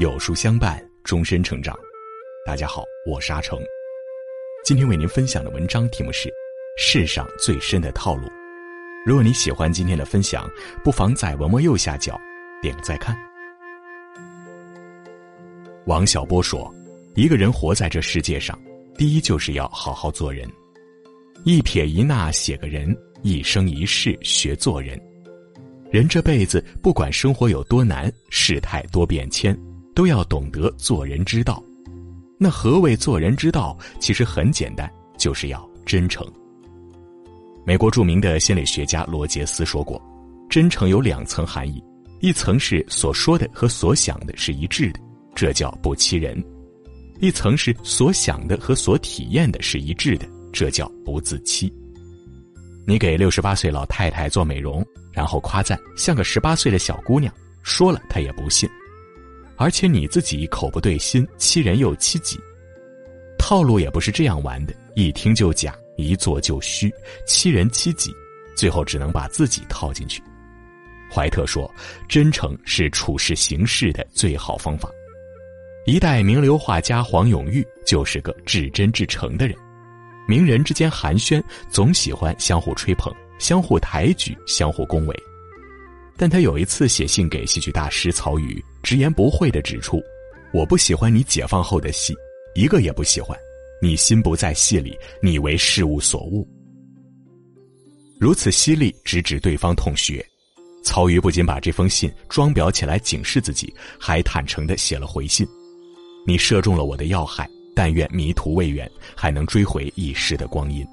有书相伴，终身成长。大家好，我是阿成。今天为您分享的文章题目是《世上最深的套路》。如果你喜欢今天的分享，不妨在文末右下角点个再看。王小波说：“一个人活在这世界上，第一就是要好好做人。一撇一捺写个人，一生一世学做人。人这辈子，不管生活有多难，世态多变迁，都要懂得做人之道。那何谓做人之道？其实很简单，就是要真诚。”美国著名的心理学家罗杰斯说过：“真诚有两层含义，一层是所说的和所想的是一致的。”这叫不欺人，一层是所想的和所体验的是一致的，这叫不自欺。你给六十八岁老太太做美容，然后夸赞像个十八岁的小姑娘，说了她也不信，而且你自己口不对心，欺人又欺己。套路也不是这样玩的，一听就假，一做就虚，欺人欺己，最后只能把自己套进去。怀特说：“真诚是处事行事的最好方法。”一代名流画家黄永玉就是个至真至诚的人，名人之间寒暄总喜欢相互吹捧、相互抬举、相互恭维，但他有一次写信给戏剧大师曹禺，直言不讳地指出：“我不喜欢你解放后的戏，一个也不喜欢。你心不在戏里，你为事物所误。”如此犀利，直指对方痛穴。曹禺不仅把这封信装裱起来警示自己，还坦诚地写了回信。你射中了我的要害，但愿迷途未远，还能追回一时的光阴。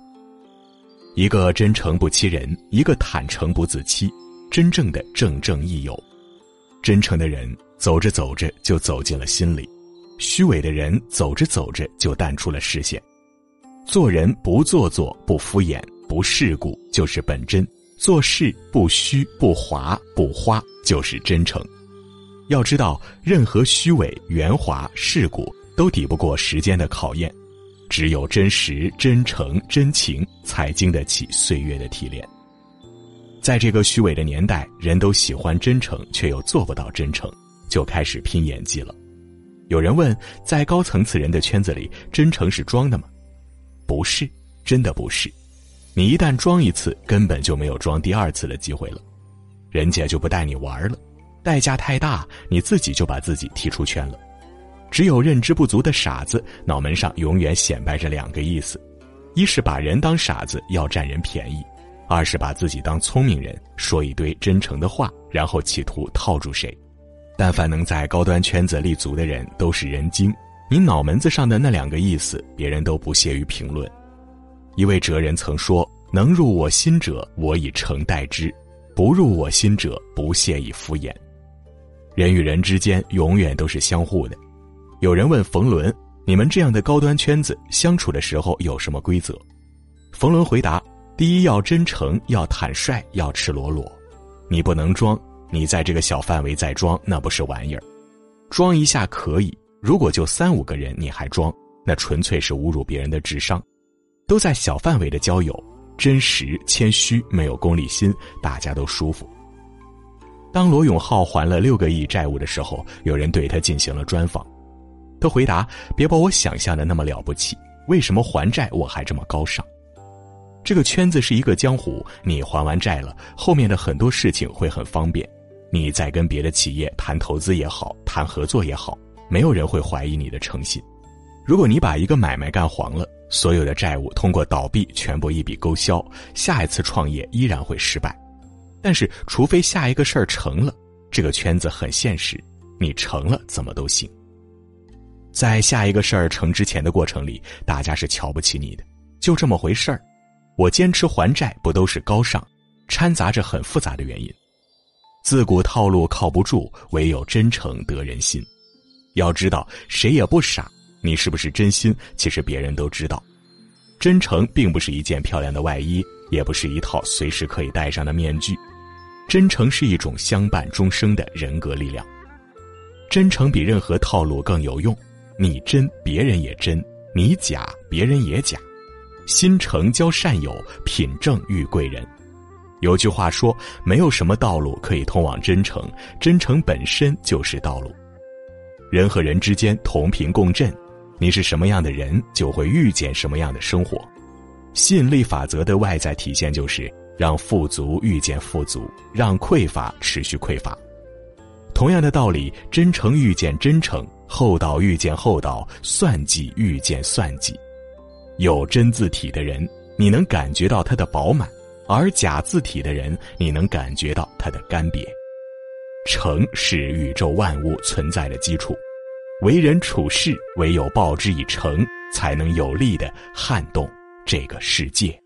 一个真诚不欺人，一个坦诚不自欺，真正的正正义友。真诚的人走着走着就走进了心里，虚伪的人走着走着就淡出了视线。做人不做作，不敷衍，不世故，就是本真；做事不虚不华不花，就是真诚。要知道，任何虚伪、圆滑、世故都抵不过时间的考验，只有真实、真诚、真情，才经得起岁月的提炼。在这个虚伪的年代，人都喜欢真诚，却又做不到真诚，就开始拼演技了。有人问，在高层次人的圈子里，真诚是装的吗？不是，真的不是。你一旦装一次，根本就没有装第二次的机会了，人家就不带你玩了。代价太大，你自己就把自己踢出圈了。只有认知不足的傻子，脑门上永远显摆着两个意思：一是把人当傻子，要占人便宜；二是把自己当聪明人，说一堆真诚的话，然后企图套住谁。但凡能在高端圈子立足的人，都是人精。你脑门子上的那两个意思，别人都不屑于评论。一位哲人曾说：“能入我心者，我以诚待之；不入我心者，不屑以敷衍。”人与人之间永远都是相互的。有人问冯仑：“你们这样的高端圈子相处的时候有什么规则？”冯仑回答：“第一要真诚，要坦率，要赤裸裸。你不能装，你在这个小范围再装，那不是玩意儿。装一下可以，如果就三五个人你还装，那纯粹是侮辱别人的智商。都在小范围的交友，真实、谦虚，没有功利心，大家都舒服。”当罗永浩还了六个亿债务的时候，有人对他进行了专访，他回答：“别把我想象的那么了不起，为什么还债我还这么高尚？这个圈子是一个江湖，你还完债了，后面的很多事情会很方便，你再跟别的企业谈投资也好，谈合作也好，没有人会怀疑你的诚信。如果你把一个买卖干黄了，所有的债务通过倒闭全部一笔勾销，下一次创业依然会失败。”但是，除非下一个事儿成了，这个圈子很现实，你成了怎么都行。在下一个事儿成之前的过程里，大家是瞧不起你的，就这么回事儿。我坚持还债，不都是高尚，掺杂着很复杂的原因。自古套路靠不住，唯有真诚得人心。要知道，谁也不傻，你是不是真心，其实别人都知道。真诚并不是一件漂亮的外衣，也不是一套随时可以戴上的面具。真诚是一种相伴终生的人格力量。真诚比任何套路更有用。你真，别人也真；你假，别人也假。心诚交善友，品正遇贵人。有句话说：“没有什么道路可以通往真诚，真诚本身就是道路。”人和人之间同频共振，你是什么样的人，就会遇见什么样的生活。吸引力法则的外在体现就是让富足遇见富足，让匮乏持续匮乏。同样的道理，真诚遇见真诚，厚道遇见厚道，算计遇见算计。有真字体的人，你能感觉到它的饱满；而假字体的人，你能感觉到它的干瘪。诚是宇宙万物存在的基础，为人处事唯有报之以诚，才能有力的撼动这个世界。